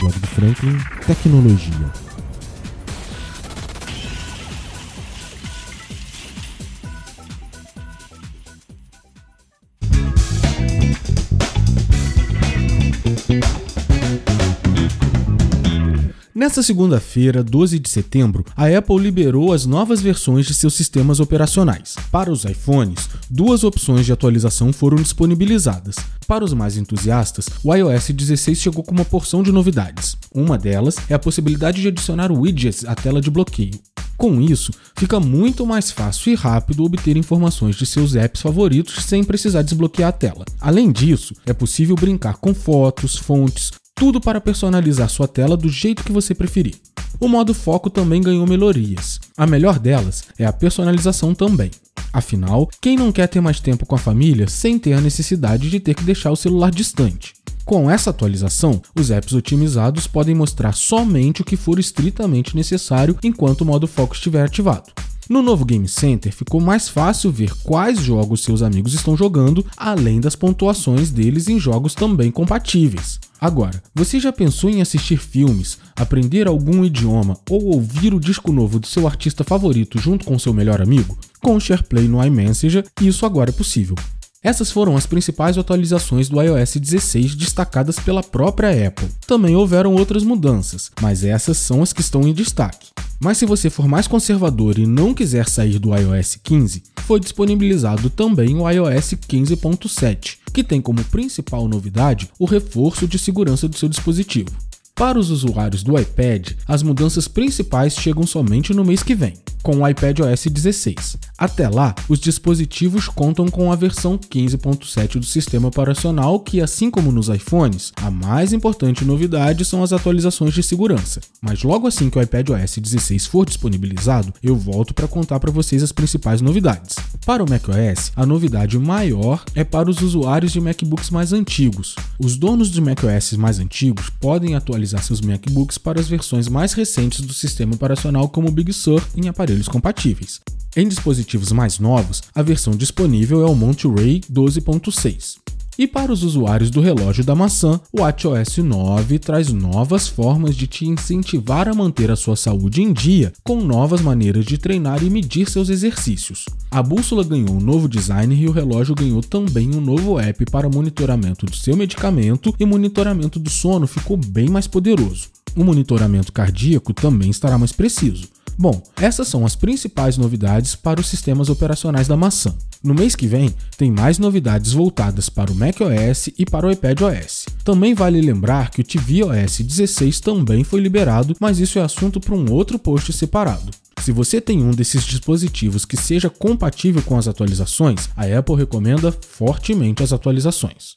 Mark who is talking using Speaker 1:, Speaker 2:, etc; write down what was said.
Speaker 1: blog do Franklin, tecnologia. Nesta segunda-feira, 12 de setembro, a Apple liberou as novas versões de seus sistemas operacionais. Para os iPhones, duas opções de atualização foram disponibilizadas. Para os mais entusiastas, o iOS 16 chegou com uma porção de novidades. Uma delas é a possibilidade de adicionar widgets à tela de bloqueio. Com isso, fica muito mais fácil e rápido obter informações de seus apps favoritos sem precisar desbloquear a tela. Além disso, é possível brincar com fotos, fontes, tudo para personalizar sua tela do jeito que você preferir. O modo foco também ganhou melhorias. A melhor delas é a personalização também. Afinal, quem não quer ter mais tempo com a família sem ter a necessidade de ter que deixar o celular distante? Com essa atualização, os apps otimizados podem mostrar somente o que for estritamente necessário enquanto o modo foco estiver ativado. No novo Game Center ficou mais fácil ver quais jogos seus amigos estão jogando, além das pontuações deles em jogos também compatíveis. Agora, você já pensou em assistir filmes, aprender algum idioma ou ouvir o disco novo do seu artista favorito junto com seu melhor amigo? Com o SharePlay no iMessenger, isso agora é possível. Essas foram as principais atualizações do iOS 16 destacadas pela própria Apple. Também houveram outras mudanças, mas essas são as que estão em destaque. Mas se você for mais conservador e não quiser sair do iOS 15, foi disponibilizado também o iOS 15.7, que tem como principal novidade o reforço de segurança do seu dispositivo. Para os usuários do iPad, as mudanças principais chegam somente no mês que vem com o iPad OS 16. Até lá, os dispositivos contam com a versão 15.7 do sistema operacional, que, assim como nos iPhones, a mais importante novidade são as atualizações de segurança. Mas logo assim que o iPad OS 16 for disponibilizado, eu volto para contar para vocês as principais novidades. Para o macOS, a novidade maior é para os usuários de MacBooks mais antigos. Os donos de macOS mais antigos podem atualizar seus MacBooks para as versões mais recentes do sistema operacional, como o Big Sur, em aparelhos compatíveis. Em dispositivos mais novos, a versão disponível é o Monterey 12.6. E para os usuários do relógio da maçã, o WatchOS 9 traz novas formas de te incentivar a manter a sua saúde em dia, com novas maneiras de treinar e medir seus exercícios. A bússola ganhou um novo design e o relógio ganhou também um novo app para monitoramento do seu medicamento e monitoramento do sono ficou bem mais poderoso. O monitoramento cardíaco também estará mais preciso. Bom, essas são as principais novidades para os sistemas operacionais da maçã. No mês que vem, tem mais novidades voltadas para o macOS e para o iPadOS. Também vale lembrar que o tvOS 16 também foi liberado, mas isso é assunto para um outro post separado. Se você tem um desses dispositivos que seja compatível com as atualizações, a Apple recomenda fortemente as atualizações.